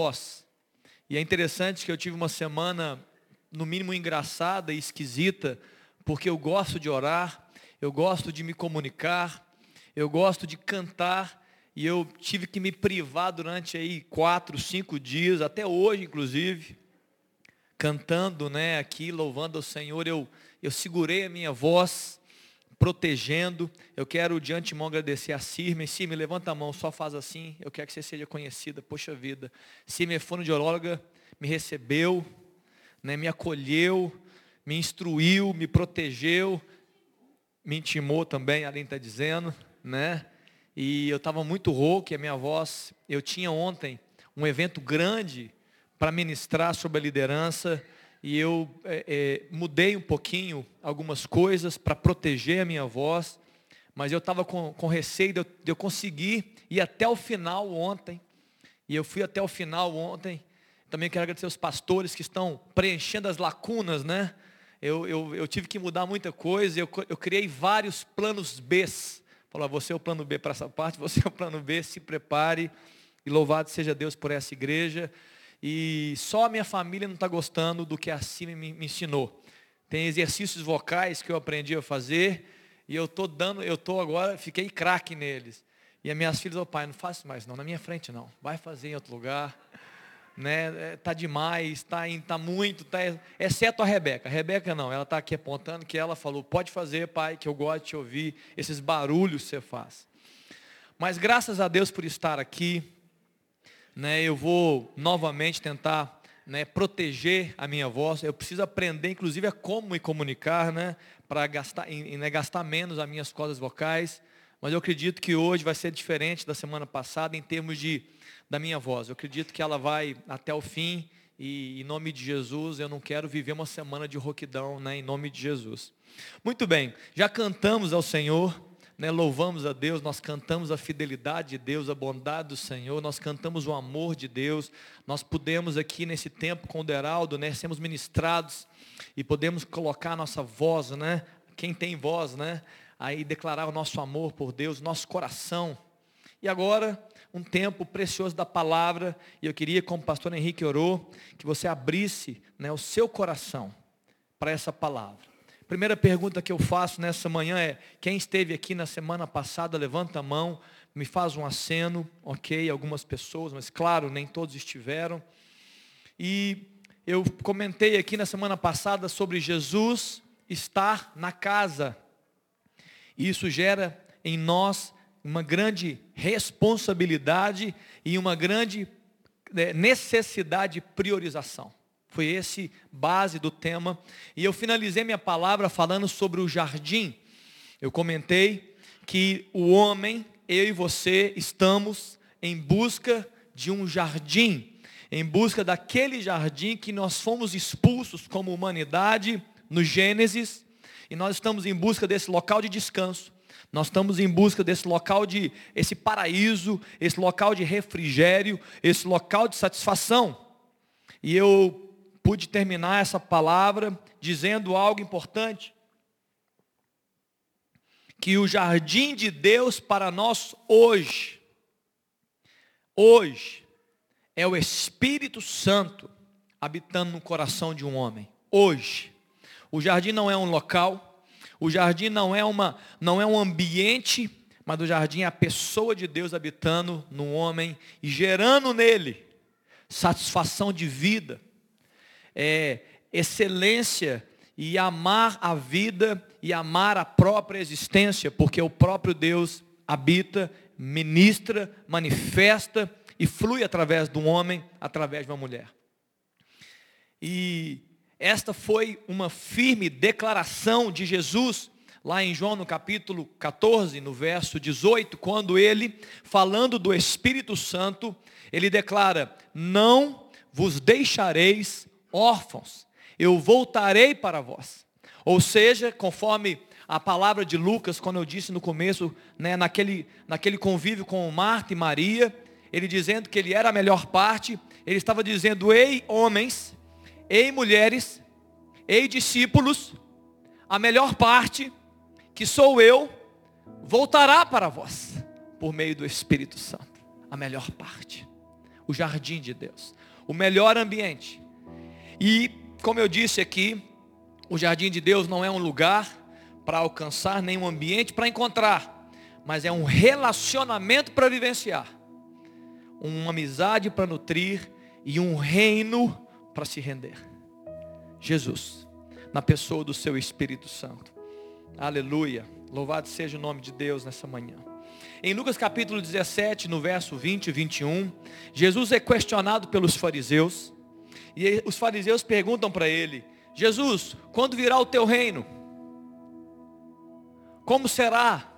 voz. E é interessante que eu tive uma semana, no mínimo, engraçada e esquisita, porque eu gosto de orar, eu gosto de me comunicar, eu gosto de cantar, e eu tive que me privar durante aí quatro, cinco dias, até hoje, inclusive, cantando, né, aqui, louvando ao Senhor, eu, eu segurei a minha voz, protegendo. Eu quero de antemão agradecer a Cirme. Cirme, levanta a mão, só faz assim. Eu quero que você seja conhecida. Poxa vida. Cirme é fonoaudióloga, me recebeu, né, me acolheu, me instruiu, me protegeu, me intimou também, além estar dizendo, né? E eu estava muito rouco, e a minha voz, eu tinha ontem um evento grande para ministrar sobre a liderança e eu é, é, mudei um pouquinho algumas coisas para proteger a minha voz, mas eu estava com, com receio de eu, de eu conseguir ir até o final ontem, e eu fui até o final ontem. Também quero agradecer os pastores que estão preenchendo as lacunas, né? Eu, eu, eu tive que mudar muita coisa, eu, eu criei vários planos B. Falou, você é o plano B para essa parte, você é o plano B, se prepare. E louvado seja Deus por essa igreja. E só a minha família não está gostando do que a Cine me, me ensinou. Tem exercícios vocais que eu aprendi a fazer e eu estou dando, eu estou agora, fiquei craque neles. E as minhas filhas, o pai, não faça mais não, na minha frente não, vai fazer em outro lugar. Né? É, tá demais, tá, tá muito, tá, exceto a Rebeca. A Rebeca não, ela está aqui apontando que ela falou, pode fazer, pai, que eu gosto de te ouvir, esses barulhos que você faz. Mas graças a Deus por estar aqui, né, eu vou novamente tentar né, proteger a minha voz. Eu preciso aprender, inclusive, a como me comunicar, né, para gastar, né, gastar menos as minhas cordas vocais. Mas eu acredito que hoje vai ser diferente da semana passada em termos de, da minha voz. Eu acredito que ela vai até o fim e em nome de Jesus eu não quero viver uma semana de roquidão, né, em nome de Jesus. Muito bem, já cantamos ao Senhor né, louvamos a Deus, nós cantamos a fidelidade de Deus, a bondade do Senhor, nós cantamos o amor de Deus, nós podemos aqui nesse tempo com o Deraldo, né, sermos ministrados e podemos colocar a nossa voz, né, quem tem voz, né, aí declarar o nosso amor por Deus, nosso coração. E agora, um tempo precioso da palavra, e eu queria, como o pastor Henrique orou, que você abrisse né, o seu coração para essa palavra. Primeira pergunta que eu faço nessa manhã é: quem esteve aqui na semana passada, levanta a mão, me faz um aceno, ok? Algumas pessoas, mas claro, nem todos estiveram. E eu comentei aqui na semana passada sobre Jesus estar na casa. E isso gera em nós uma grande responsabilidade e uma grande né, necessidade de priorização. Foi esse base do tema. E eu finalizei minha palavra falando sobre o jardim. Eu comentei que o homem, eu e você, estamos em busca de um jardim, em busca daquele jardim que nós fomos expulsos como humanidade no Gênesis, e nós estamos em busca desse local de descanso. Nós estamos em busca desse local de esse paraíso, esse local de refrigério, esse local de satisfação. E eu pude terminar essa palavra dizendo algo importante. Que o jardim de Deus para nós hoje, hoje, é o Espírito Santo habitando no coração de um homem. Hoje. O jardim não é um local, o jardim não é, uma, não é um ambiente, mas o jardim é a pessoa de Deus habitando no homem e gerando nele satisfação de vida, é, excelência e amar a vida e amar a própria existência, porque o próprio Deus habita, ministra, manifesta e flui através de um homem, através de uma mulher. E esta foi uma firme declaração de Jesus, lá em João no capítulo 14, no verso 18, quando ele, falando do Espírito Santo, ele declara: Não vos deixareis órfãos, eu voltarei para vós. Ou seja, conforme a palavra de Lucas, quando eu disse no começo, né, naquele, naquele convívio com Marta e Maria, ele dizendo que ele era a melhor parte, ele estava dizendo, ei homens, ei mulheres, ei discípulos, a melhor parte, que sou eu, voltará para vós, por meio do Espírito Santo. A melhor parte. o jardim de Deus, o melhor ambiente. E, como eu disse aqui, o jardim de Deus não é um lugar para alcançar, nem um ambiente para encontrar, mas é um relacionamento para vivenciar, uma amizade para nutrir e um reino para se render. Jesus, na pessoa do seu Espírito Santo. Aleluia. Louvado seja o nome de Deus nessa manhã. Em Lucas capítulo 17, no verso 20 e 21, Jesus é questionado pelos fariseus. E os fariseus perguntam para ele: Jesus, quando virá o teu reino? Como será?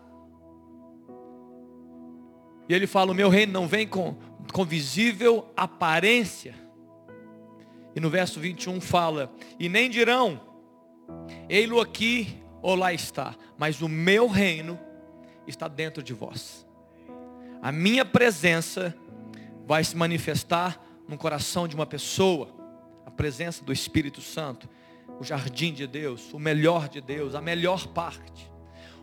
E ele fala: O meu reino não vem com, com visível aparência. E no verso 21 fala: E nem dirão, ei-lo aqui ou lá está, mas o meu reino está dentro de vós. A minha presença vai se manifestar no coração de uma pessoa, a presença do Espírito Santo, o jardim de Deus, o melhor de Deus, a melhor parte.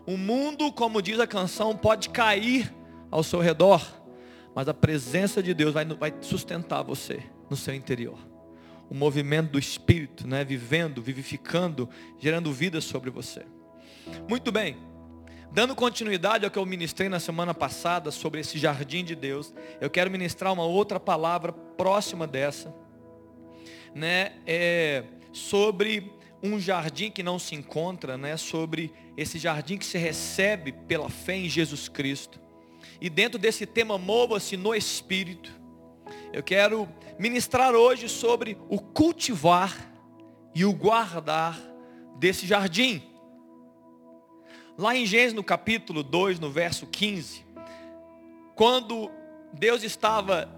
O mundo, como diz a canção, pode cair ao seu redor, mas a presença de Deus vai, vai sustentar você no seu interior. O movimento do Espírito, né, vivendo, vivificando, gerando vida sobre você. Muito bem. Dando continuidade ao que eu ministrei na semana passada sobre esse jardim de Deus, eu quero ministrar uma outra palavra próxima dessa, né? É sobre um jardim que não se encontra, né? Sobre esse jardim que se recebe pela fé em Jesus Cristo. E dentro desse tema mova-se no Espírito. Eu quero ministrar hoje sobre o cultivar e o guardar desse jardim. Lá em Gênesis no capítulo 2, no verso 15, quando Deus estava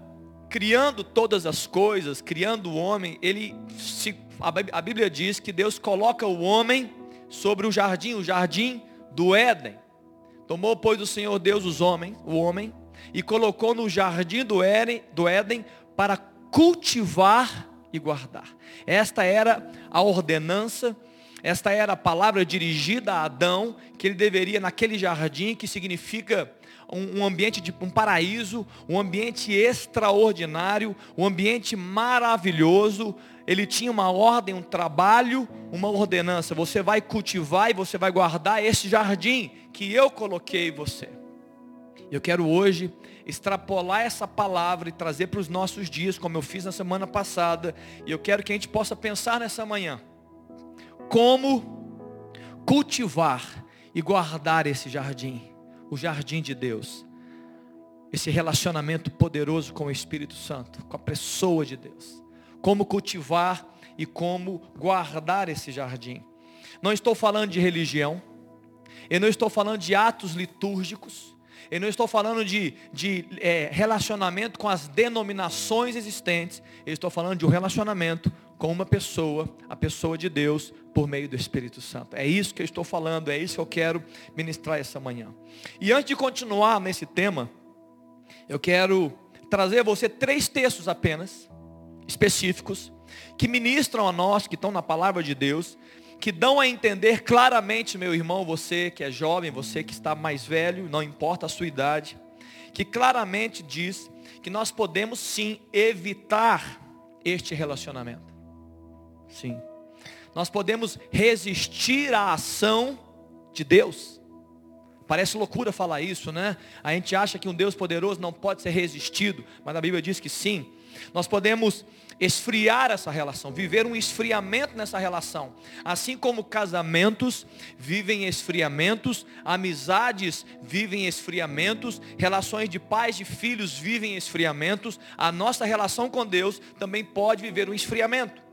criando todas as coisas, criando o homem, ele se, a Bíblia diz que Deus coloca o homem sobre o jardim, o jardim do Éden. Tomou, pois, o Senhor Deus os homens, o homem, e colocou no jardim do Éden, do Éden para cultivar e guardar. Esta era a ordenança esta era a palavra dirigida a Adão, que ele deveria naquele jardim, que significa um, ambiente de um paraíso, um ambiente extraordinário, um ambiente maravilhoso. Ele tinha uma ordem, um trabalho, uma ordenança. Você vai cultivar e você vai guardar esse jardim que eu coloquei você. Eu quero hoje extrapolar essa palavra e trazer para os nossos dias, como eu fiz na semana passada. E eu quero que a gente possa pensar nessa manhã como cultivar e guardar esse jardim, o jardim de Deus. Esse relacionamento poderoso com o Espírito Santo, com a pessoa de Deus. Como cultivar e como guardar esse jardim. Não estou falando de religião, eu não estou falando de atos litúrgicos, eu não estou falando de, de é, relacionamento com as denominações existentes, eu estou falando de um relacionamento com uma pessoa, a pessoa de Deus, por meio do Espírito Santo. É isso que eu estou falando, é isso que eu quero ministrar essa manhã. E antes de continuar nesse tema, eu quero trazer a você três textos apenas, específicos, que ministram a nós, que estão na palavra de Deus, que dão a entender claramente, meu irmão, você que é jovem, você que está mais velho, não importa a sua idade, que claramente diz que nós podemos sim evitar este relacionamento. Sim. Nós podemos resistir à ação de Deus. Parece loucura falar isso, né? A gente acha que um Deus poderoso não pode ser resistido, mas a Bíblia diz que sim. Nós podemos esfriar essa relação, viver um esfriamento nessa relação. Assim como casamentos vivem esfriamentos, amizades vivem esfriamentos, relações de pais e filhos vivem esfriamentos, a nossa relação com Deus também pode viver um esfriamento.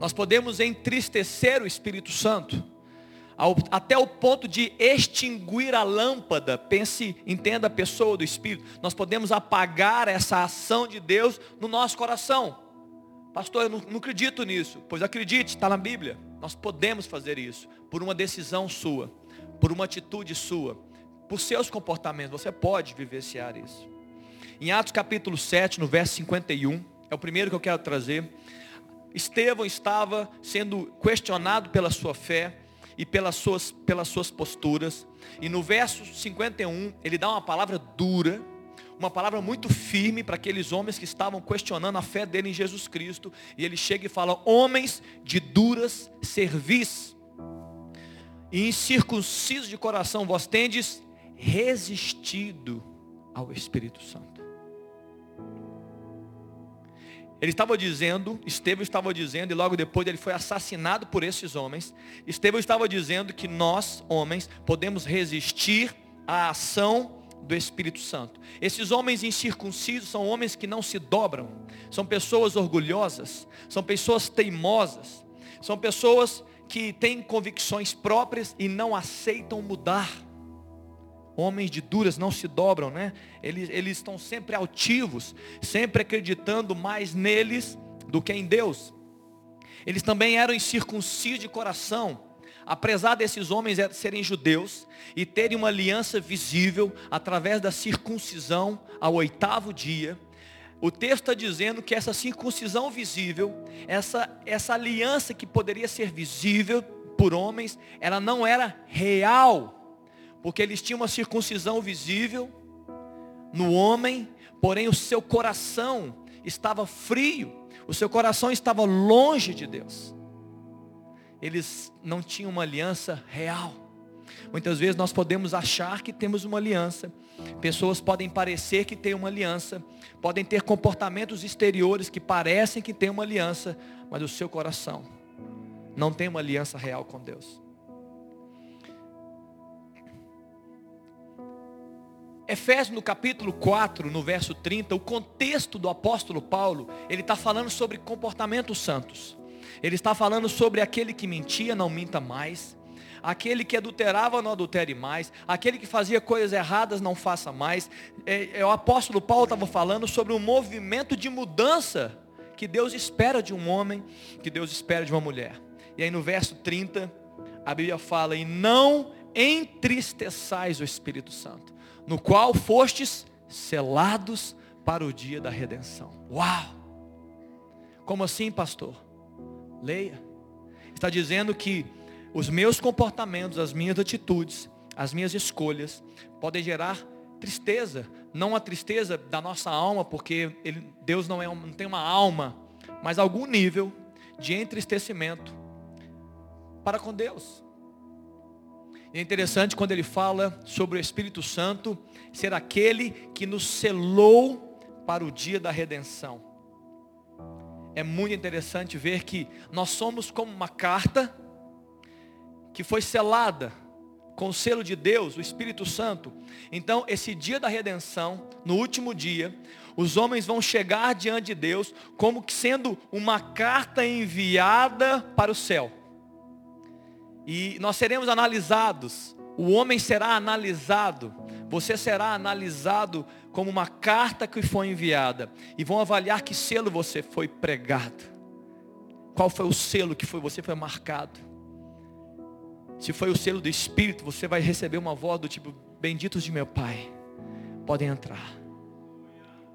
Nós podemos entristecer o Espírito Santo, até o ponto de extinguir a lâmpada. Pense, entenda a pessoa do Espírito. Nós podemos apagar essa ação de Deus no nosso coração. Pastor, eu não, não acredito nisso. Pois acredite, está na Bíblia. Nós podemos fazer isso por uma decisão sua, por uma atitude sua, por seus comportamentos. Você pode vivenciar isso. Em Atos capítulo 7, no verso 51, é o primeiro que eu quero trazer. Estevão estava sendo questionado pela sua fé e pelas suas, pelas suas posturas. E no verso 51, ele dá uma palavra dura, uma palavra muito firme para aqueles homens que estavam questionando a fé dele em Jesus Cristo. E ele chega e fala: Homens de duras cerviz, e incircuncisos de coração, vós tendes resistido ao Espírito Santo. Ele estava dizendo, Estevão estava dizendo, e logo depois ele foi assassinado por esses homens. Estevão estava dizendo que nós, homens, podemos resistir à ação do Espírito Santo. Esses homens incircuncisos são homens que não se dobram, são pessoas orgulhosas, são pessoas teimosas, são pessoas que têm convicções próprias e não aceitam mudar. Homens de duras não se dobram, né? Eles, eles estão sempre altivos, sempre acreditando mais neles do que em Deus. Eles também eram incircuncisos de coração, apesar desses homens serem judeus e terem uma aliança visível através da circuncisão ao oitavo dia, o texto está dizendo que essa circuncisão visível, essa, essa aliança que poderia ser visível por homens, ela não era real, porque eles tinham uma circuncisão visível no homem, porém o seu coração estava frio, o seu coração estava longe de Deus eles não tinham uma aliança real. Muitas vezes nós podemos achar que temos uma aliança, pessoas podem parecer que têm uma aliança, podem ter comportamentos exteriores que parecem que têm uma aliança, mas o seu coração não tem uma aliança real com Deus. Efésios no capítulo 4, no verso 30, o contexto do apóstolo Paulo, ele está falando sobre comportamentos santos. Ele está falando sobre aquele que mentia, não minta mais. Aquele que adulterava, não adultere mais. Aquele que fazia coisas erradas, não faça mais. É, é, o apóstolo Paulo estava falando sobre um movimento de mudança que Deus espera de um homem, que Deus espera de uma mulher. E aí no verso 30, a Bíblia fala, e não entristeçais o Espírito Santo, no qual fostes selados para o dia da redenção. Uau! Como assim, pastor? Leia. Está dizendo que os meus comportamentos, as minhas atitudes, as minhas escolhas podem gerar tristeza, não a tristeza da nossa alma, porque ele, Deus não, é, não tem uma alma, mas algum nível de entristecimento para com Deus. É interessante quando ele fala sobre o Espírito Santo ser aquele que nos selou para o dia da redenção é muito interessante ver que nós somos como uma carta que foi selada com o selo de Deus, o Espírito Santo. Então, esse dia da redenção, no último dia, os homens vão chegar diante de Deus como sendo uma carta enviada para o céu. E nós seremos analisados, o homem será analisado, você será analisado como uma carta que foi enviada e vão avaliar que selo você foi pregado. Qual foi o selo que foi você foi marcado? Se foi o selo do Espírito, você vai receber uma voz do tipo: Benditos de meu Pai, podem entrar.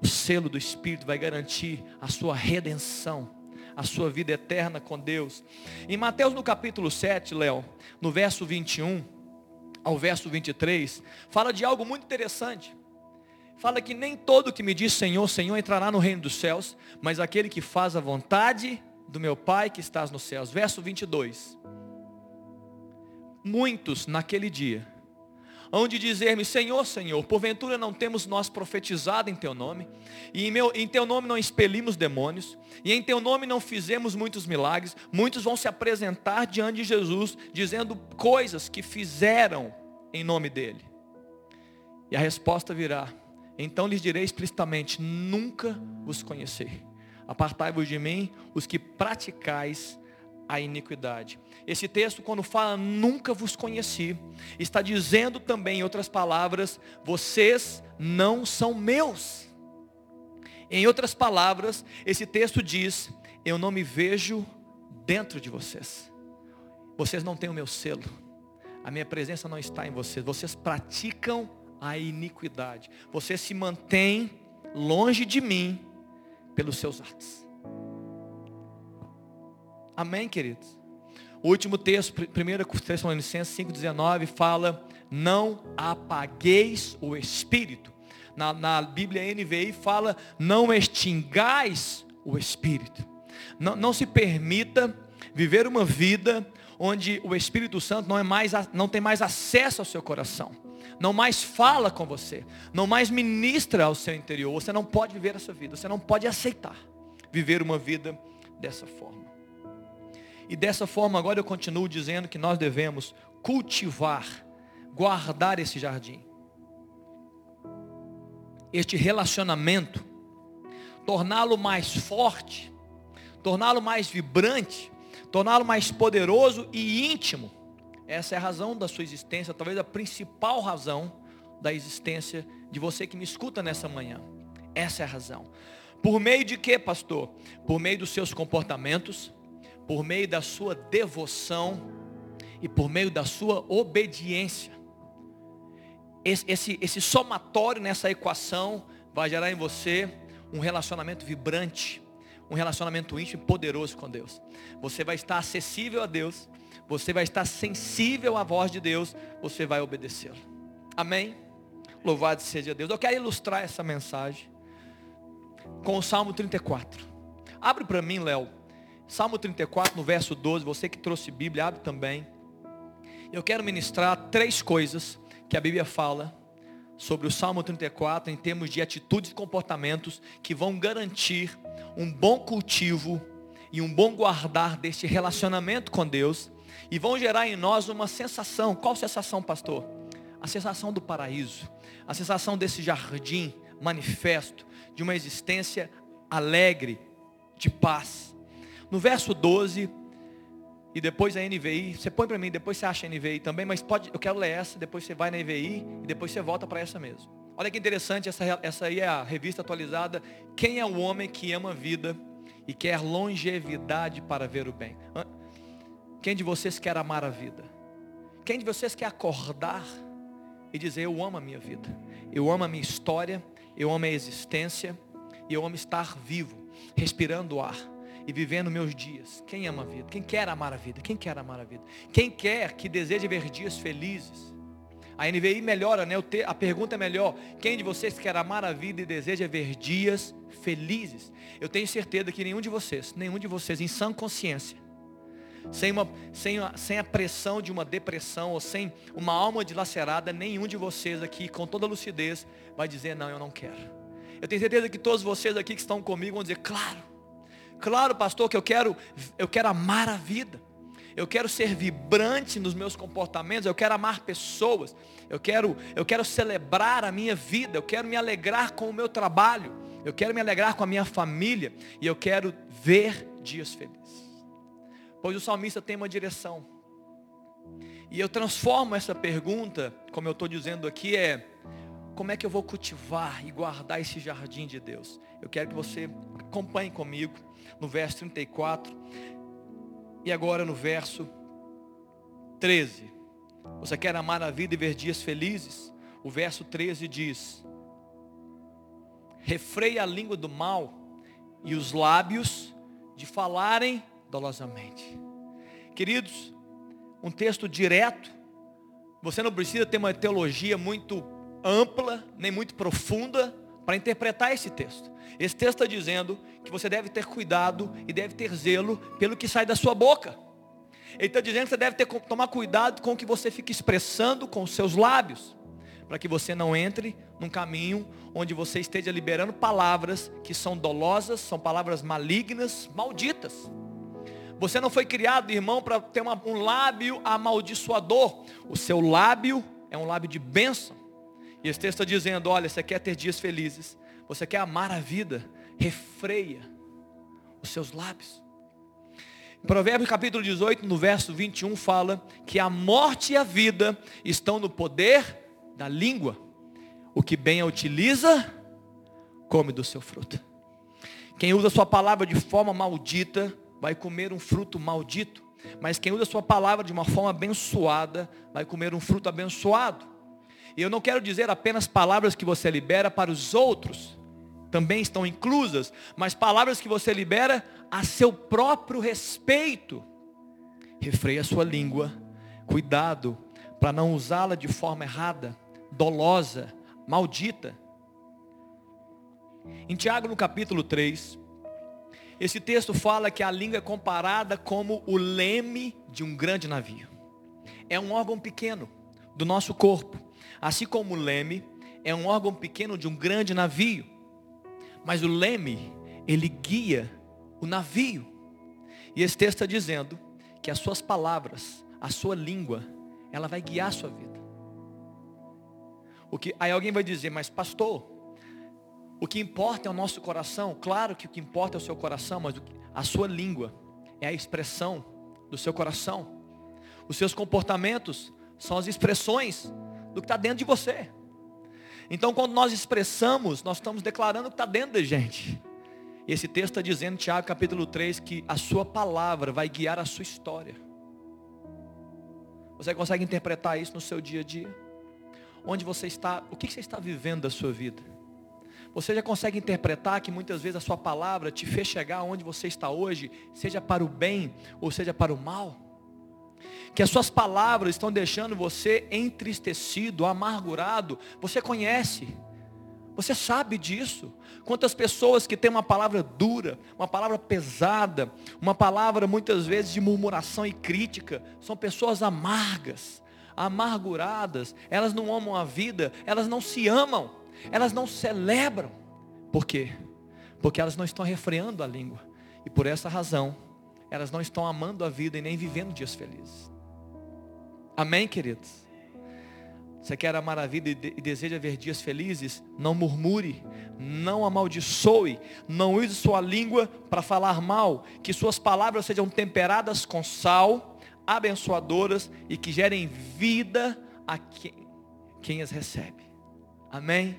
O selo do Espírito vai garantir a sua redenção, a sua vida eterna com Deus. Em Mateus no capítulo 7, Léo, no verso 21 ao verso 23, fala de algo muito interessante fala que nem todo que me diz Senhor, Senhor entrará no reino dos céus, mas aquele que faz a vontade do meu Pai que estás nos céus. Verso 22. Muitos naquele dia hão de dizer-me, Senhor, Senhor, porventura não temos nós profetizado em Teu nome, e em, meu, em Teu nome não expelimos demônios, e em Teu nome não fizemos muitos milagres, muitos vão se apresentar diante de Jesus, dizendo coisas que fizeram em nome dEle. E a resposta virá, então lhes direi explicitamente: nunca os conheci. Apartai-vos de mim, os que praticais a iniquidade. Esse texto, quando fala nunca vos conheci, está dizendo também, em outras palavras, vocês não são meus. Em outras palavras, esse texto diz: eu não me vejo dentro de vocês. Vocês não têm o meu selo. A minha presença não está em vocês. Vocês praticam a iniquidade. Você se mantém longe de mim pelos seus atos. Amém, queridos? O último texto, 1 Tessalonicenses 5,19, fala: Não apagueis o espírito. Na, na Bíblia NVI fala, não extingais o Espírito. Não, não se permita viver uma vida onde o Espírito Santo não, é mais, não tem mais acesso ao seu coração. Não mais fala com você. Não mais ministra ao seu interior. Você não pode viver essa vida. Você não pode aceitar viver uma vida dessa forma. E dessa forma agora eu continuo dizendo que nós devemos cultivar, guardar esse jardim. Este relacionamento, torná-lo mais forte, torná-lo mais vibrante, torná-lo mais poderoso e íntimo. Essa é a razão da sua existência, talvez a principal razão da existência de você que me escuta nessa manhã. Essa é a razão. Por meio de quê, pastor? Por meio dos seus comportamentos, por meio da sua devoção e por meio da sua obediência. Esse, esse, esse somatório nessa equação vai gerar em você um relacionamento vibrante, um relacionamento íntimo e poderoso com Deus. Você vai estar acessível a Deus, você vai estar sensível à voz de Deus, você vai obedecê-lo. Amém? Louvado seja Deus. Eu quero ilustrar essa mensagem com o Salmo 34. Abre para mim, Léo. Salmo 34, no verso 12, você que trouxe Bíblia, abre também. Eu quero ministrar três coisas que a Bíblia fala sobre o Salmo 34 em termos de atitudes e comportamentos que vão garantir um bom cultivo e um bom guardar deste relacionamento com Deus e vão gerar em nós uma sensação. Qual sensação, pastor? A sensação do paraíso, a sensação desse jardim manifesto de uma existência alegre, de paz. No verso 12, e depois a NVI, você põe para mim, depois você acha a NVI também, mas pode, eu quero ler essa, depois você vai na NVI e depois você volta para essa mesmo. Olha que interessante, essa, essa aí é a revista atualizada. Quem é o homem que ama a vida e quer longevidade para ver o bem? Quem de vocês quer amar a vida? Quem de vocês quer acordar e dizer, eu amo a minha vida, eu amo a minha história, eu amo a existência, e eu amo estar vivo, respirando ar e vivendo meus dias. Quem ama a vida? Quem quer amar a vida? Quem quer amar a vida? Quem quer que deseje ver dias felizes? A NVI melhora, né? A pergunta é melhor. Quem de vocês quer amar a vida e deseja ver dias felizes? Eu tenho certeza que nenhum de vocês, nenhum de vocês, em sã consciência, sem, uma, sem, a, sem a pressão de uma depressão ou sem uma alma dilacerada, nenhum de vocês aqui, com toda lucidez, vai dizer, não, eu não quero. Eu tenho certeza que todos vocês aqui que estão comigo vão dizer, claro, claro, pastor, que eu quero, eu quero amar a vida. Eu quero ser vibrante nos meus comportamentos, eu quero amar pessoas, eu quero, eu quero celebrar a minha vida, eu quero me alegrar com o meu trabalho, eu quero me alegrar com a minha família e eu quero ver dias felizes. Pois o salmista tem uma direção. E eu transformo essa pergunta, como eu estou dizendo aqui, é como é que eu vou cultivar e guardar esse jardim de Deus? Eu quero que você acompanhe comigo no verso 34 e agora no verso 13. Você quer amar a vida e ver dias felizes? O verso 13 diz: Refreia a língua do mal e os lábios de falarem dolosamente. Queridos, um texto direto. Você não precisa ter uma teologia muito ampla, nem muito profunda para interpretar esse texto. Esse texto está dizendo que você deve ter cuidado e deve ter zelo pelo que sai da sua boca. Ele está dizendo que você deve ter, tomar cuidado com o que você fica expressando com os seus lábios, para que você não entre num caminho onde você esteja liberando palavras que são dolosas, são palavras malignas, malditas. Você não foi criado, irmão, para ter uma, um lábio amaldiçoador. O seu lábio é um lábio de bênção. E esse texto está dizendo, olha, você quer ter dias felizes, você quer amar a vida, refreia os seus lábios. Provérbios capítulo 18, no verso 21, fala que a morte e a vida estão no poder da língua. O que bem a utiliza, come do seu fruto. Quem usa sua palavra de forma maldita, vai comer um fruto maldito. Mas quem usa sua palavra de uma forma abençoada, vai comer um fruto abençoado. E eu não quero dizer apenas palavras que você libera para os outros, também estão inclusas, mas palavras que você libera a seu próprio respeito. Refreia a sua língua, cuidado para não usá-la de forma errada, dolosa, maldita. Em Tiago, no capítulo 3, esse texto fala que a língua é comparada como o leme de um grande navio. É um órgão pequeno do nosso corpo, assim como o leme é um órgão pequeno de um grande navio. Mas o leme, ele guia o navio. E esse texto está dizendo que as suas palavras, a sua língua, ela vai guiar a sua vida. O que, aí alguém vai dizer, mas pastor, o que importa é o nosso coração. Claro que o que importa é o seu coração, mas a sua língua é a expressão do seu coração. Os seus comportamentos são as expressões do que está dentro de você. Então, quando nós expressamos, nós estamos declarando o que está dentro da gente. Esse texto está dizendo, Tiago capítulo 3, que a sua palavra vai guiar a sua história. Você consegue interpretar isso no seu dia a dia? Onde você está, o que você está vivendo da sua vida? Você já consegue interpretar que muitas vezes a sua palavra te fez chegar onde você está hoje, seja para o bem ou seja para o mal? Que as suas palavras estão deixando você entristecido, amargurado. Você conhece. Você sabe disso. Quantas pessoas que têm uma palavra dura, uma palavra pesada, uma palavra muitas vezes de murmuração e crítica, são pessoas amargas, amarguradas, elas não amam a vida, elas não se amam, elas não celebram. Por quê? Porque elas não estão refreando a língua. E por essa razão, elas não estão amando a vida e nem vivendo dias felizes. Amém, queridos? Você quer amar a vida e deseja ver dias felizes? Não murmure, não amaldiçoe, não use sua língua para falar mal. Que suas palavras sejam temperadas com sal, abençoadoras e que gerem vida a quem, quem as recebe. Amém?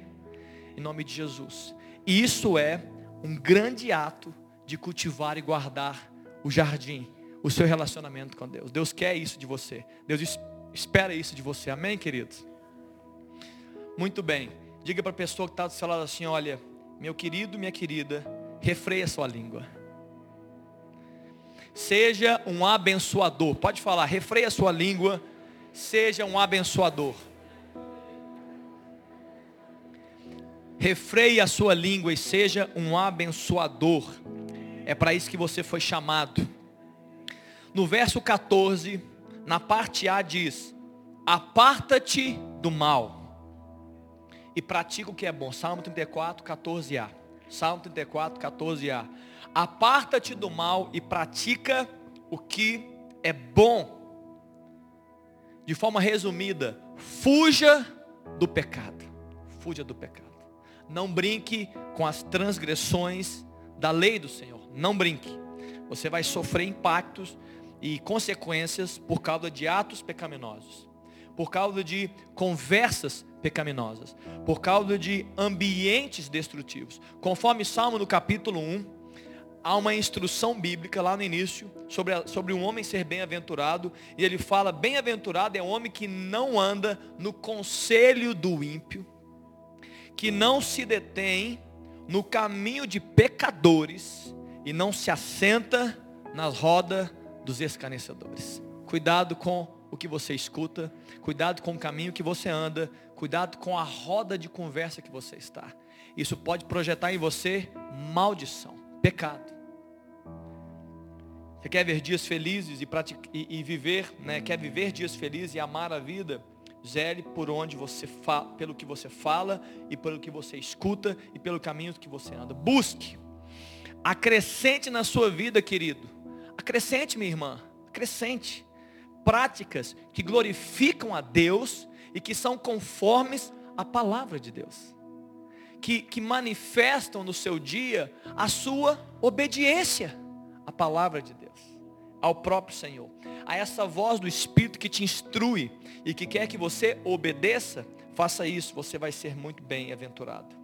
Em nome de Jesus. E isso é um grande ato de cultivar e guardar o jardim o seu relacionamento com Deus. Deus quer isso de você. Deus espera isso de você. Amém, queridos? Muito bem. Diga para a pessoa que está do seu lado assim, olha, meu querido, minha querida, refreia sua língua. Seja um abençoador. Pode falar, refreia sua língua. Seja um abençoador. Refreie a sua língua e seja um abençoador. É para isso que você foi chamado. No verso 14, na parte A diz: Aparta-te do mal e pratica o que é bom. Salmo 34, 14a. Salmo 34, 14a. Aparta-te do mal e pratica o que é bom. De forma resumida, fuja do pecado. Fuja do pecado. Não brinque com as transgressões da lei do Senhor. Não brinque. Você vai sofrer impactos e consequências por causa de atos pecaminosos, por causa de conversas pecaminosas, por causa de ambientes destrutivos. Conforme Salmo no capítulo 1, há uma instrução bíblica lá no início sobre, a, sobre um homem ser bem-aventurado, e ele fala: bem-aventurado é um homem que não anda no conselho do ímpio, que não se detém no caminho de pecadores e não se assenta na roda dos escarnecedores. Cuidado com o que você escuta, cuidado com o caminho que você anda, cuidado com a roda de conversa que você está. Isso pode projetar em você maldição, pecado. Você quer ver dias felizes e, e, e viver, né? quer viver dias felizes e amar a vida? Zele por onde você fala, pelo que você fala e pelo que você escuta e pelo caminho que você anda. Busque. Acrescente na sua vida, querido, Acrescente, minha irmã, acrescente práticas que glorificam a Deus e que são conformes à palavra de Deus. Que, que manifestam no seu dia a sua obediência à palavra de Deus, ao próprio Senhor. A essa voz do Espírito que te instrui e que quer que você obedeça, faça isso, você vai ser muito bem-aventurado.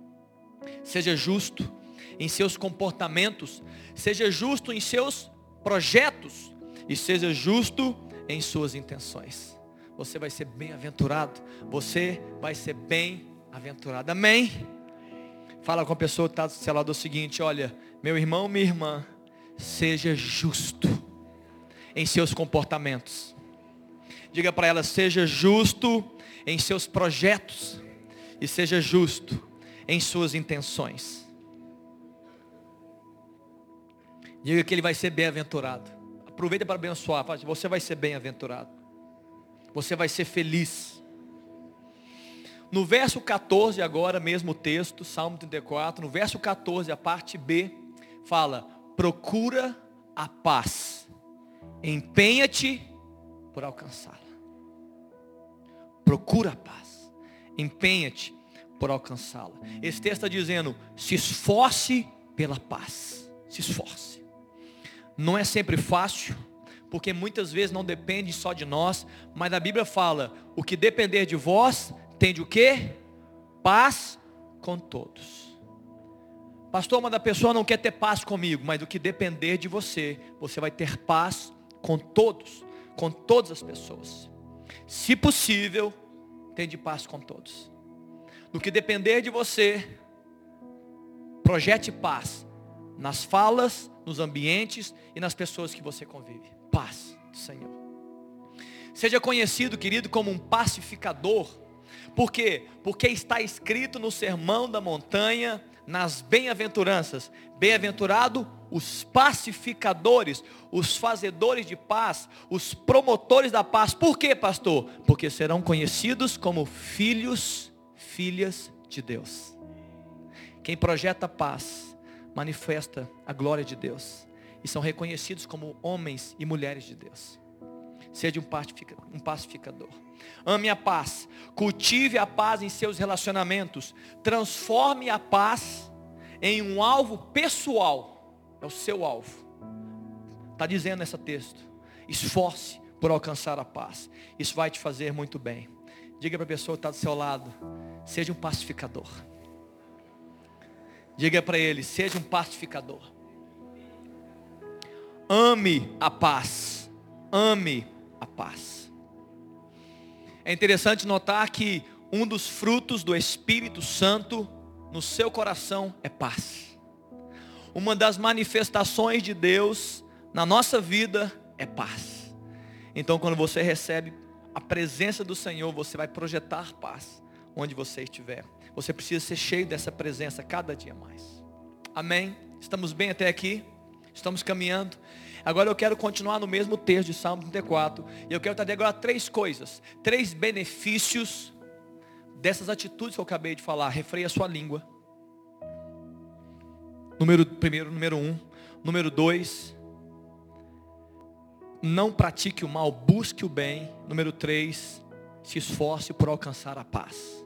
Seja justo em seus comportamentos, seja justo em seus projetos e seja justo em suas intenções. Você vai ser bem-aventurado. Você vai ser bem-aventurado. Amém? Fala com a pessoa que está do seu lado o seguinte: olha, meu irmão, minha irmã, seja justo em seus comportamentos. Diga para ela, seja justo em seus projetos e seja justo em suas intenções. Diga que ele vai ser bem-aventurado. Aproveita para abençoar. Você vai ser bem-aventurado. Você vai ser feliz. No verso 14, agora, mesmo texto, Salmo 34, no verso 14, a parte B, fala: procura a paz, empenha-te por alcançá-la. Procura a paz, empenha-te por alcançá-la. Esse texto está dizendo: se esforce pela paz, se esforce. Não é sempre fácil, porque muitas vezes não depende só de nós, mas a Bíblia fala: o que depender de vós, tende o que? Paz com todos. Pastor, uma da pessoa não quer ter paz comigo, mas o que depender de você, você vai ter paz com todos, com todas as pessoas. Se possível, tende paz com todos. No que depender de você, projete paz nas falas, nos ambientes e nas pessoas que você convive. Paz do Senhor. Seja conhecido, querido, como um pacificador. Por quê? Porque está escrito no sermão da montanha, nas bem-aventuranças. Bem-aventurado os pacificadores, os fazedores de paz, os promotores da paz. Por quê, pastor? Porque serão conhecidos como filhos, filhas de Deus. Quem projeta paz, manifesta a glória de Deus e são reconhecidos como homens e mulheres de Deus. Seja um pacificador. Ame a paz, cultive a paz em seus relacionamentos, transforme a paz em um alvo pessoal, é o seu alvo. Está dizendo nesse texto. Esforce por alcançar a paz. Isso vai te fazer muito bem. Diga para a pessoa que está do seu lado, seja um pacificador. Diga para ele: seja um pacificador. Ame a paz. Ame a paz. É interessante notar que um dos frutos do Espírito Santo no seu coração é paz. Uma das manifestações de Deus na nossa vida é paz. Então, quando você recebe a presença do Senhor, você vai projetar paz onde você estiver. Você precisa ser cheio dessa presença cada dia mais. Amém? Estamos bem até aqui? Estamos caminhando. Agora eu quero continuar no mesmo texto de Salmo 34. E eu quero trazer agora três coisas. Três benefícios dessas atitudes que eu acabei de falar. Refreia a sua língua. Número primeiro, número um. Número dois. Não pratique o mal, busque o bem. Número três. Se esforce por alcançar a paz.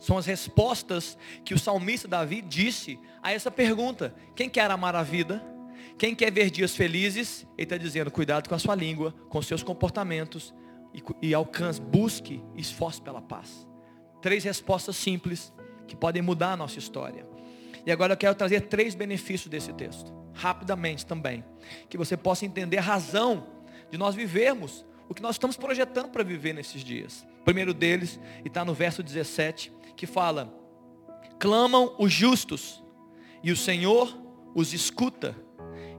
São as respostas que o salmista Davi disse a essa pergunta: quem quer amar a vida? Quem quer ver dias felizes? Ele está dizendo: cuidado com a sua língua, com seus comportamentos e, e alcance, busque, esforce pela paz. Três respostas simples que podem mudar a nossa história. E agora eu quero trazer três benefícios desse texto, rapidamente também, que você possa entender a razão de nós vivermos o que nós estamos projetando para viver nesses dias. Primeiro deles, e está no verso 17, que fala: clamam os justos, e o Senhor os escuta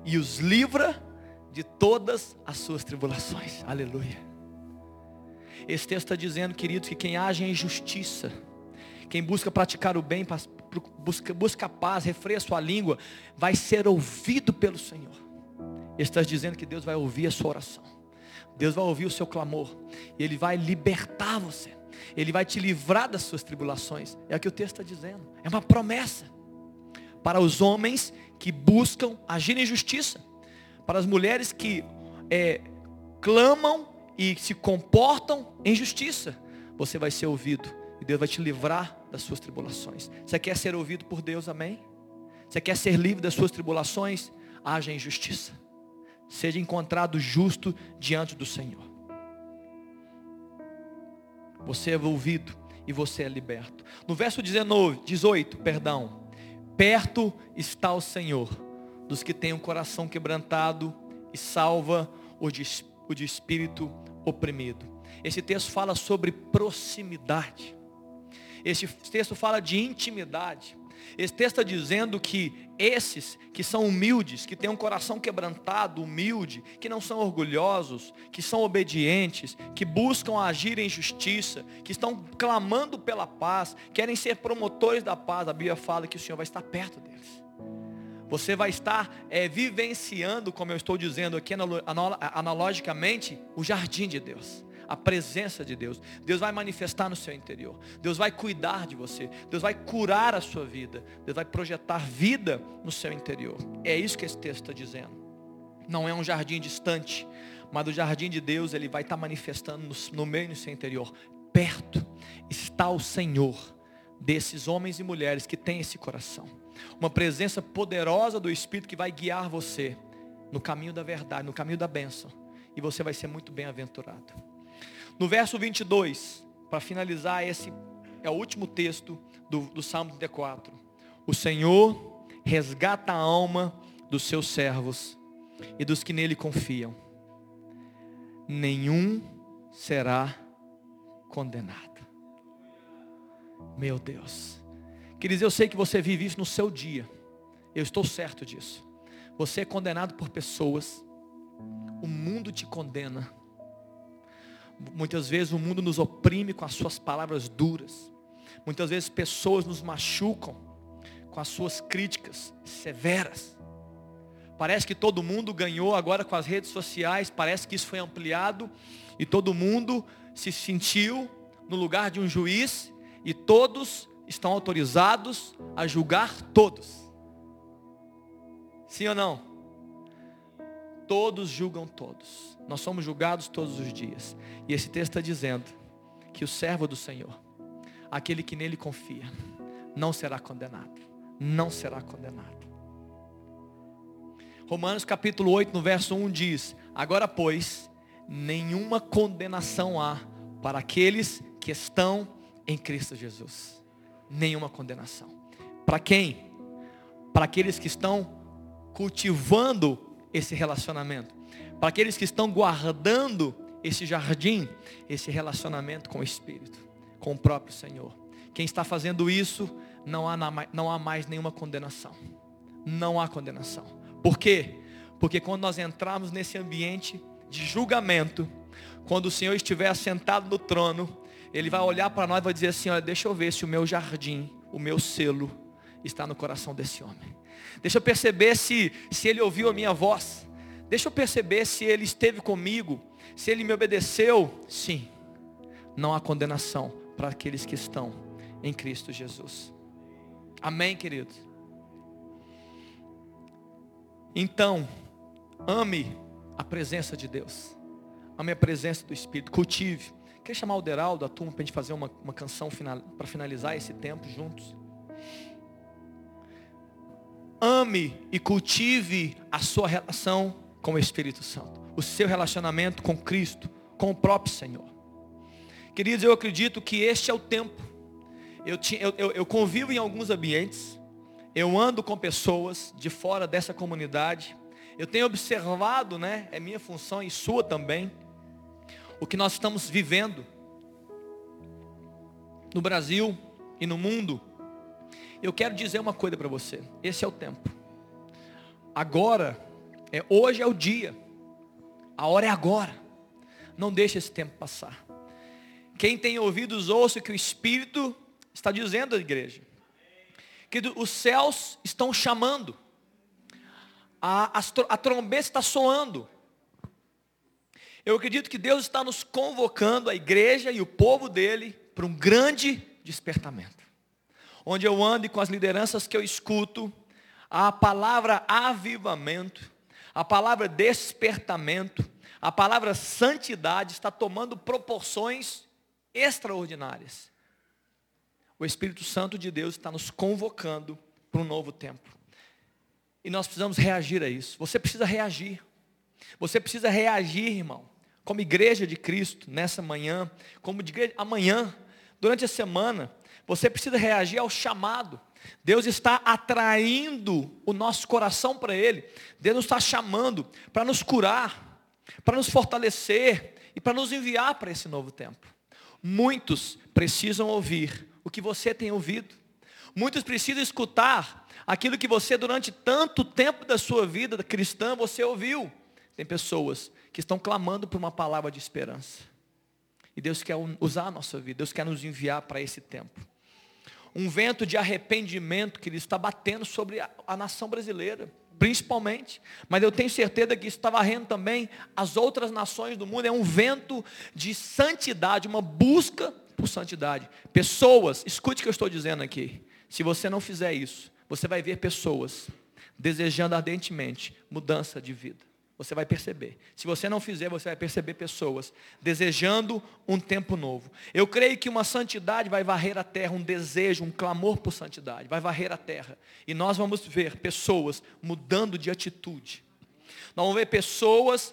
e os livra de todas as suas tribulações. Aleluia. Esse texto está dizendo, queridos, que quem age em justiça, quem busca praticar o bem, busca, busca paz, refreia sua língua, vai ser ouvido pelo Senhor. Ele está dizendo que Deus vai ouvir a sua oração. Deus vai ouvir o seu clamor. E Ele vai libertar você. Ele vai te livrar das suas tribulações. É o que o texto está dizendo. É uma promessa para os homens que buscam agir em justiça, para as mulheres que é, clamam e se comportam em justiça. Você vai ser ouvido e Deus vai te livrar das suas tribulações. Você quer ser ouvido por Deus, amém? Você quer ser livre das suas tribulações? Haja em justiça. Seja encontrado justo diante do Senhor. Você é ouvido e você é liberto. No verso 19, 18, perdão. Perto está o Senhor dos que têm o coração quebrantado e salva o de, o de espírito oprimido. Esse texto fala sobre proximidade. Esse texto fala de intimidade. Esse texto está dizendo que esses que são humildes, que têm um coração quebrantado, humilde, que não são orgulhosos, que são obedientes, que buscam agir em justiça, que estão clamando pela paz, querem ser promotores da paz, a Bíblia fala que o Senhor vai estar perto deles. Você vai estar é, vivenciando, como eu estou dizendo aqui analogicamente, o jardim de Deus a presença de Deus. Deus vai manifestar no seu interior. Deus vai cuidar de você. Deus vai curar a sua vida. Deus vai projetar vida no seu interior. É isso que esse texto está dizendo. Não é um jardim distante, mas o jardim de Deus ele vai estar manifestando no, no meio do seu interior. Perto está o Senhor desses homens e mulheres que têm esse coração. Uma presença poderosa do Espírito que vai guiar você no caminho da verdade, no caminho da bênção. E você vai ser muito bem-aventurado. No verso 22, para finalizar, esse é o último texto do, do Salmo 34. O Senhor resgata a alma dos seus servos e dos que nele confiam. Nenhum será condenado. Meu Deus. Queridos, eu sei que você vive isso no seu dia. Eu estou certo disso. Você é condenado por pessoas. O mundo te condena. Muitas vezes o mundo nos oprime com as suas palavras duras. Muitas vezes pessoas nos machucam com as suas críticas severas. Parece que todo mundo ganhou agora com as redes sociais, parece que isso foi ampliado e todo mundo se sentiu no lugar de um juiz e todos estão autorizados a julgar todos. Sim ou não? Todos julgam todos. Nós somos julgados todos os dias. E esse texto está dizendo que o servo do Senhor, aquele que nele confia, não será condenado. Não será condenado. Romanos capítulo 8, no verso 1 diz: Agora, pois, nenhuma condenação há para aqueles que estão em Cristo Jesus. Nenhuma condenação. Para quem? Para aqueles que estão cultivando esse relacionamento. Para aqueles que estão guardando esse jardim, esse relacionamento com o Espírito, com o próprio Senhor. Quem está fazendo isso, não há, não há mais nenhuma condenação. Não há condenação. Por quê? Porque quando nós entrarmos nesse ambiente de julgamento, quando o Senhor estiver assentado no trono, Ele vai olhar para nós e vai dizer assim, olha, deixa eu ver se o meu jardim, o meu selo, está no coração desse homem. Deixa eu perceber se, se ele ouviu a minha voz. Deixa eu perceber se ele esteve comigo. Se ele me obedeceu. Sim. Não há condenação para aqueles que estão em Cristo Jesus. Amém, queridos? Então, ame a presença de Deus. Ame a presença do Espírito. Cultive. Quer chamar o Deraldo, a turma, para a gente fazer uma, uma canção final, para finalizar esse tempo juntos? Ame e cultive a sua relação com o Espírito Santo, o seu relacionamento com Cristo, com o próprio Senhor. Queridos, eu acredito que este é o tempo. Eu, eu, eu convivo em alguns ambientes, eu ando com pessoas de fora dessa comunidade, eu tenho observado, né, é minha função e sua também, o que nós estamos vivendo no Brasil e no mundo eu quero dizer uma coisa para você. Esse é o tempo. Agora, é, hoje é o dia. A hora é agora. Não deixe esse tempo passar. Quem tem ouvidos, ouça o que o Espírito está dizendo à igreja. Que os céus estão chamando. A, a, a trombeta está soando. Eu acredito que Deus está nos convocando, a igreja e o povo dele, para um grande despertamento onde eu ando e com as lideranças que eu escuto, a palavra avivamento, a palavra despertamento, a palavra santidade está tomando proporções extraordinárias. O Espírito Santo de Deus está nos convocando para um novo tempo. E nós precisamos reagir a isso. Você precisa reagir. Você precisa reagir, irmão. Como igreja de Cristo, nessa manhã, como de igreja, amanhã, durante a semana, você precisa reagir ao chamado. Deus está atraindo o nosso coração para Ele. Deus nos está chamando para nos curar, para nos fortalecer e para nos enviar para esse novo tempo. Muitos precisam ouvir o que você tem ouvido. Muitos precisam escutar aquilo que você durante tanto tempo da sua vida cristã você ouviu. Tem pessoas que estão clamando por uma palavra de esperança. E Deus quer usar a nossa vida, Deus quer nos enviar para esse tempo. Um vento de arrependimento que está batendo sobre a, a nação brasileira, principalmente. Mas eu tenho certeza que isso está varrendo também as outras nações do mundo. É um vento de santidade, uma busca por santidade. Pessoas, escute o que eu estou dizendo aqui. Se você não fizer isso, você vai ver pessoas desejando ardentemente mudança de vida. Você vai perceber. Se você não fizer, você vai perceber pessoas desejando um tempo novo. Eu creio que uma santidade vai varrer a terra, um desejo, um clamor por santidade, vai varrer a terra. E nós vamos ver pessoas mudando de atitude. Nós vamos ver pessoas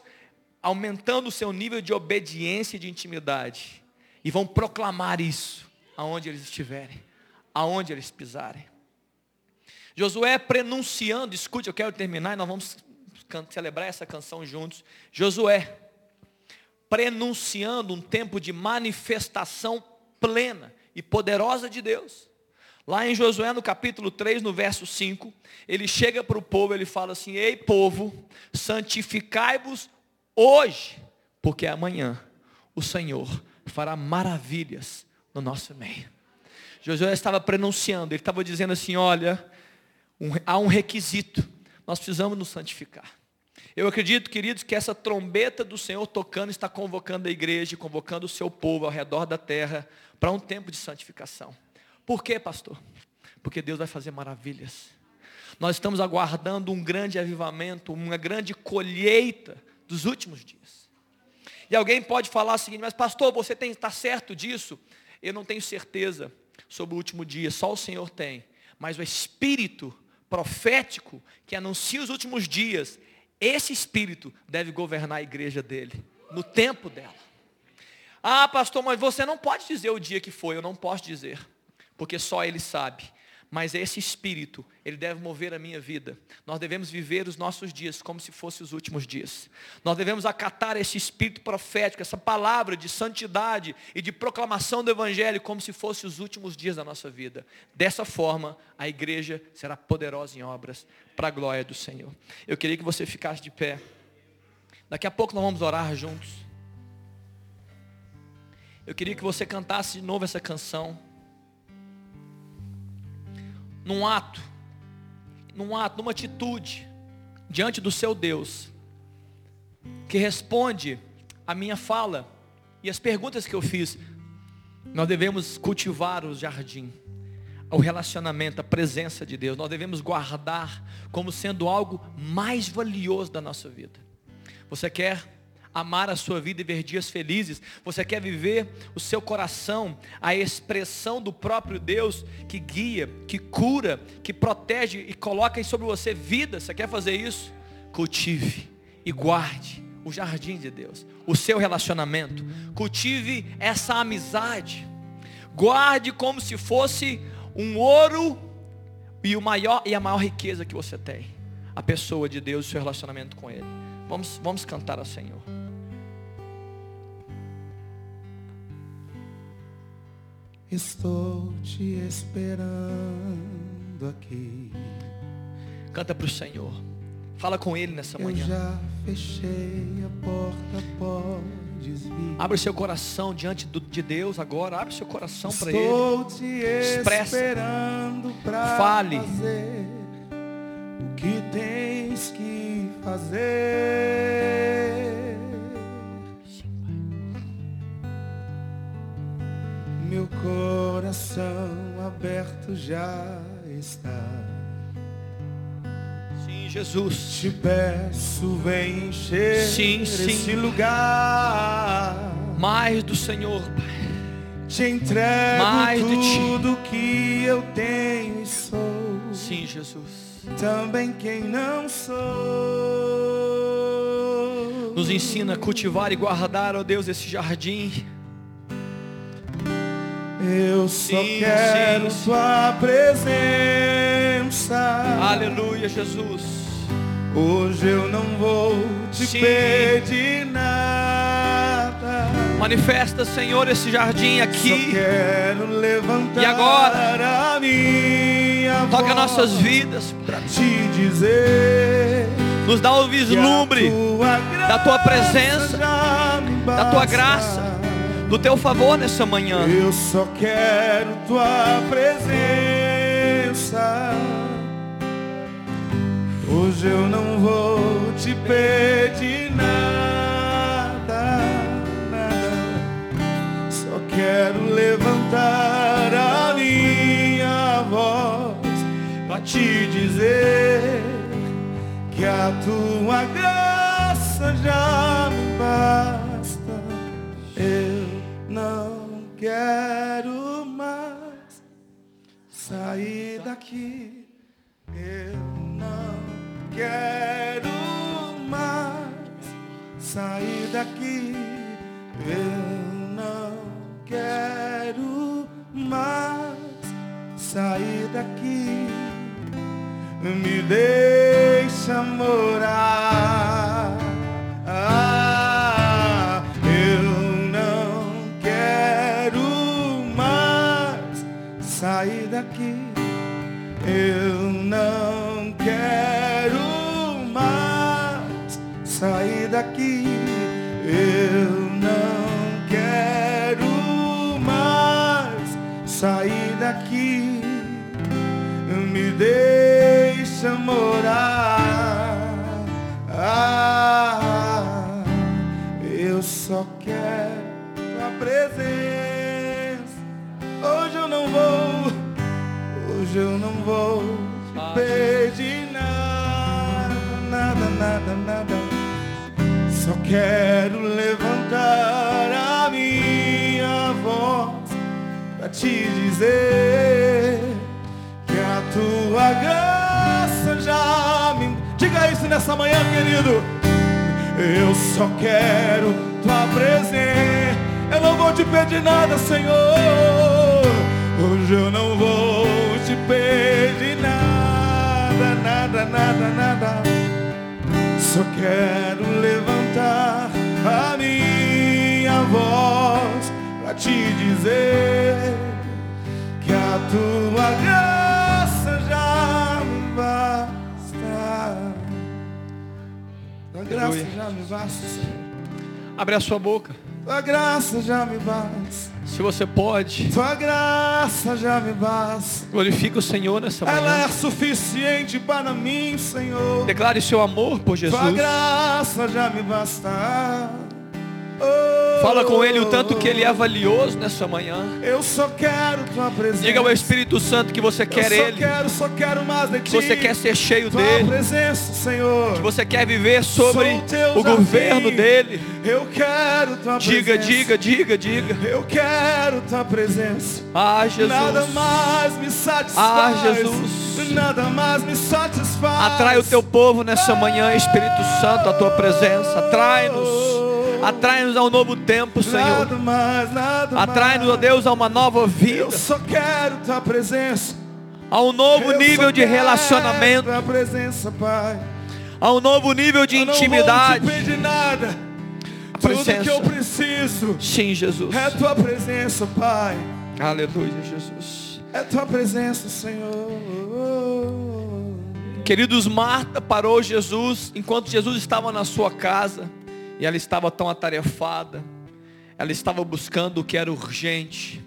aumentando o seu nível de obediência e de intimidade. E vão proclamar isso aonde eles estiverem, aonde eles pisarem. Josué prenunciando, escute, eu quero terminar e nós vamos celebrar essa canção juntos. Josué, prenunciando um tempo de manifestação plena e poderosa de Deus. Lá em Josué, no capítulo 3, no verso 5, ele chega para o povo, ele fala assim: Ei povo, santificai-vos hoje, porque amanhã o Senhor fará maravilhas no nosso meio. Josué estava prenunciando, ele estava dizendo assim: Olha, um, há um requisito, nós precisamos nos santificar. Eu acredito, queridos, que essa trombeta do Senhor tocando está convocando a igreja, convocando o seu povo ao redor da terra para um tempo de santificação. Por quê, pastor? Porque Deus vai fazer maravilhas. Nós estamos aguardando um grande avivamento, uma grande colheita dos últimos dias. E alguém pode falar o seguinte, mas pastor, você está certo disso? Eu não tenho certeza sobre o último dia, só o Senhor tem. Mas o Espírito profético que anuncia os últimos dias, esse espírito deve governar a igreja dele, no tempo dela. Ah, pastor, mas você não pode dizer o dia que foi, eu não posso dizer, porque só ele sabe. Mas esse espírito, ele deve mover a minha vida. Nós devemos viver os nossos dias como se fossem os últimos dias. Nós devemos acatar esse espírito profético, essa palavra de santidade e de proclamação do evangelho como se fossem os últimos dias da nossa vida. Dessa forma, a igreja será poderosa em obras para a glória do Senhor. Eu queria que você ficasse de pé. Daqui a pouco nós vamos orar juntos. Eu queria que você cantasse de novo essa canção num ato, num ato, numa atitude, diante do seu Deus, que responde a minha fala e as perguntas que eu fiz, nós devemos cultivar o jardim, o relacionamento, a presença de Deus, nós devemos guardar como sendo algo mais valioso da nossa vida. Você quer amar a sua vida e ver dias felizes, você quer viver o seu coração, a expressão do próprio Deus que guia, que cura, que protege e coloca sobre você vida, você quer fazer isso? Cultive e guarde o jardim de Deus, o seu relacionamento, cultive essa amizade, guarde como se fosse um ouro e, o maior, e a maior riqueza que você tem, a pessoa de Deus e o seu relacionamento com Ele. Vamos, vamos cantar ao Senhor. Estou te esperando aqui. Canta para o Senhor. Fala com Ele nessa manhã. Eu já fechei a porta, podes vir. Abre seu coração diante do, de Deus agora. Abre seu coração para Ele. Estou te Expressa. esperando para Fale. fazer o que tens que fazer. Meu coração aberto já está. Sim, Jesus. Te peço, vem encher sim, sim. esse lugar. Mais do Senhor, Pai. Te entrego Mais tudo que eu tenho e sou. Sim, Jesus. Também quem não sou. Nos ensina a cultivar e guardar, ó Deus, esse jardim eu só sim, quero sim, tua presença. Aleluia, Jesus. Hoje eu não vou te pedir nada. Manifesta, Senhor, esse jardim aqui. Só quero levantar e agora, a minha toca nossas vidas para te dizer. Nos dá o um vislumbre da tua presença, da tua graça do teu favor nessa manhã. Eu só quero tua presença. Hoje eu não vou te pedir nada, nada. Só quero levantar a minha voz para te dizer que a tua graça já me basta. Eu quero mais sair daqui. Eu não quero mais sair daqui. Eu não quero mais sair daqui. Me deixa morar. Ah, sair daqui. Eu não quero mais sair daqui. Pedir nada, Senhor. Hoje eu não vou te pedir nada, nada, nada, nada. Só quero levantar a minha voz para te dizer que a tua graça já me basta. Tua graça já me basta, Senhor. Abre a sua boca. Tua graça já me basta. Se você pode, Tua graça já me basta. glorifique o Senhor nessa Ela manhã. é suficiente para mim, Senhor. Declare seu amor por Jesus. Tua graça já me basta. Fala com Ele o tanto que Ele é valioso nessa manhã. Eu só quero tua presença. Diga ao Espírito Santo que você quer eu Ele. quero, só quero mais de Que ti. você quer ser cheio tua dele. presença, Senhor. Que você quer viver sobre o governo dele. Eu quero tua Diga, presença. diga, diga, diga. Eu quero tua presença. Ah, Jesus. Nada mais me satisfaz. Ah, Jesus. Nada mais me satisfaz. Atrai o teu povo nessa manhã, Espírito Santo, a tua presença. Atrai-nos. Atrai-nos a um novo tempo, Senhor. Atrai-nos, ó. Deus, a uma nova Eu vida. só quero tua presença. A um novo Eu nível de relacionamento. Tua presença, Pai. A um novo nível de Eu não intimidade. vou te pedir nada. A Tudo presença. que eu preciso Sim, Jesus. é tua presença, Pai. Aleluia, Jesus. É tua presença, Senhor. Queridos, Marta parou Jesus enquanto Jesus estava na sua casa e ela estava tão atarefada. Ela estava buscando o que era urgente,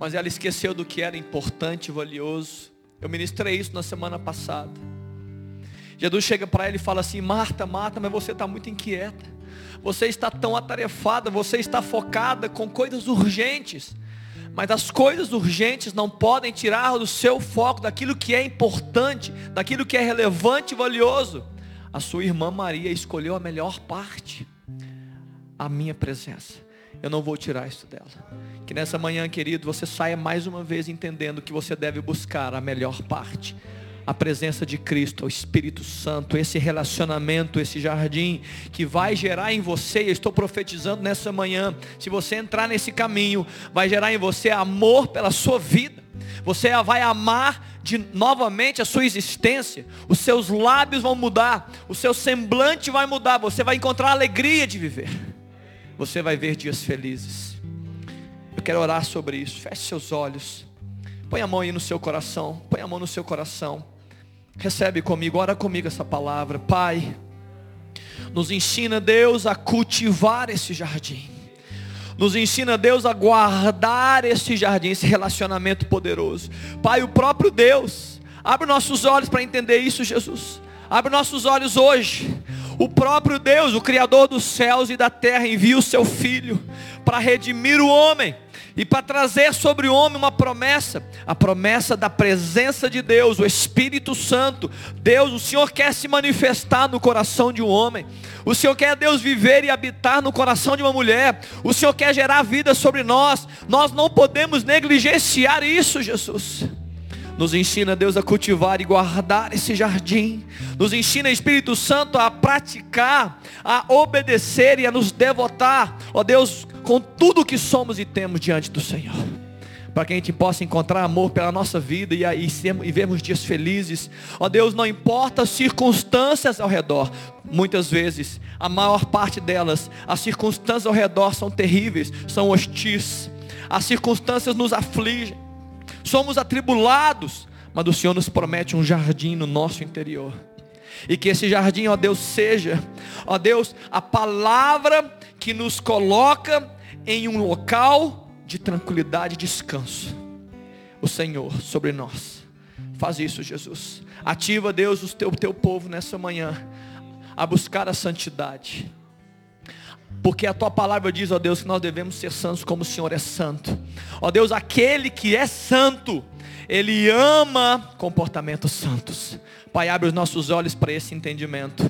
mas ela esqueceu do que era importante e valioso. Eu ministrei isso na semana passada. Jesus chega para ela e fala assim: Marta, Marta, mas você está muito inquieta. Você está tão atarefada, você está focada com coisas urgentes. Mas as coisas urgentes não podem tirar do seu foco daquilo que é importante, daquilo que é relevante e valioso. A sua irmã Maria escolheu a melhor parte, a minha presença. Eu não vou tirar isso dela. Que nessa manhã, querido, você saia mais uma vez entendendo que você deve buscar a melhor parte a presença de Cristo, o Espírito Santo, esse relacionamento, esse jardim que vai gerar em você, eu estou profetizando nessa manhã, se você entrar nesse caminho, vai gerar em você amor pela sua vida. Você vai amar de novamente a sua existência. Os seus lábios vão mudar, o seu semblante vai mudar, você vai encontrar alegria de viver. Você vai ver dias felizes. Eu quero orar sobre isso. Feche seus olhos. Põe a mão aí no seu coração. Põe a mão no seu coração. Recebe comigo, ora comigo essa palavra. Pai, nos ensina, Deus, a cultivar esse jardim. Nos ensina, Deus, a guardar esse jardim, esse relacionamento poderoso. Pai, o próprio Deus, abre nossos olhos para entender isso, Jesus. Abre nossos olhos hoje. O próprio Deus, o Criador dos céus e da terra, envia o seu Filho para redimir o homem e para trazer sobre o homem uma promessa, a promessa da presença de Deus, o Espírito Santo. Deus, o Senhor quer se manifestar no coração de um homem. O Senhor quer Deus viver e habitar no coração de uma mulher. O Senhor quer gerar vida sobre nós. Nós não podemos negligenciar isso, Jesus. Nos ensina, Deus, a cultivar e guardar esse jardim. Nos ensina, Espírito Santo, a praticar, a obedecer e a nos devotar, ó Deus, com tudo que somos e temos diante do Senhor. Para que a gente possa encontrar amor pela nossa vida e, aí, e vermos dias felizes. Ó Deus, não importa as circunstâncias ao redor. Muitas vezes, a maior parte delas, as circunstâncias ao redor são terríveis, são hostis. As circunstâncias nos afligem. Somos atribulados, mas o Senhor nos promete um jardim no nosso interior. E que esse jardim, ó Deus, seja, ó Deus, a palavra que nos coloca em um local de tranquilidade e descanso. O Senhor sobre nós. Faz isso, Jesus. Ativa, Deus, o teu, teu povo nessa manhã a buscar a santidade. Porque a tua palavra diz, ó Deus, que nós devemos ser santos como o Senhor é santo. Ó Deus, aquele que é santo, ele ama comportamentos santos. Pai, abre os nossos olhos para esse entendimento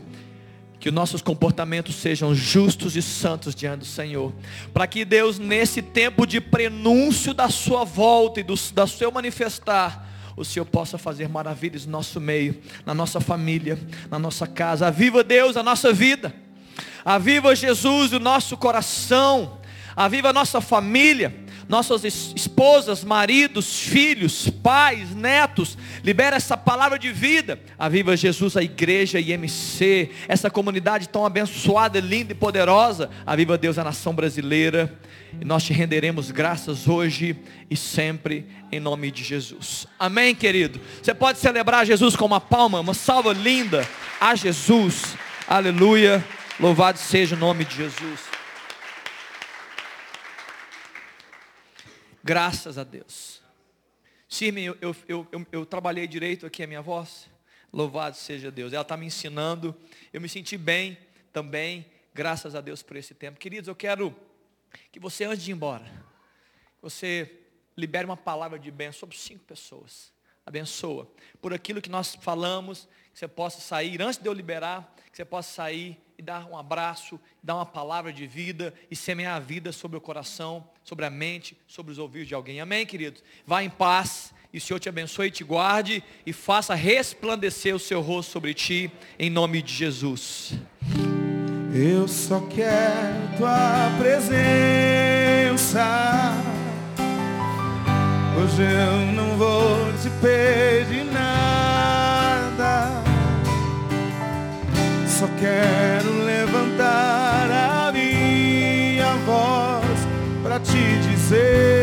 que os nossos comportamentos sejam justos e santos diante do Senhor. Para que Deus, nesse tempo de prenúncio da sua volta e do, da seu manifestar, o Senhor possa fazer maravilhas no nosso meio, na nossa família, na nossa casa. Aviva Deus a nossa vida. Aviva Jesus o nosso coração. Aviva a nossa família nossas esposas, maridos, filhos, pais, netos. Libera essa palavra de vida. Aviva Jesus, a igreja IMC, essa comunidade tão abençoada, linda e poderosa. Aviva Deus a nação brasileira. E nós te renderemos graças hoje e sempre em nome de Jesus. Amém, querido. Você pode celebrar Jesus com uma palma, uma salva linda a Jesus. Aleluia. Louvado seja o nome de Jesus. Graças a Deus. Sirme, eu, eu, eu, eu, trabalhei direito aqui a minha voz. Louvado seja Deus. Ela está me ensinando. Eu me senti bem também. Graças a Deus por esse tempo. Queridos, eu quero que você, antes de ir embora, você libere uma palavra de bem sobre cinco pessoas. Abençoa. Por aquilo que nós falamos, que você possa sair, antes de eu liberar, que você possa sair e dar um abraço, dar uma palavra de vida e semear a vida sobre o coração, sobre a mente, sobre os ouvidos de alguém. Amém, queridos? Vá em paz e o Senhor te abençoe e te guarde e faça resplandecer o seu rosto sobre ti, em nome de Jesus. Eu só quero tua presença. Hoje eu não vou te pedir Só quero levantar a minha voz para te dizer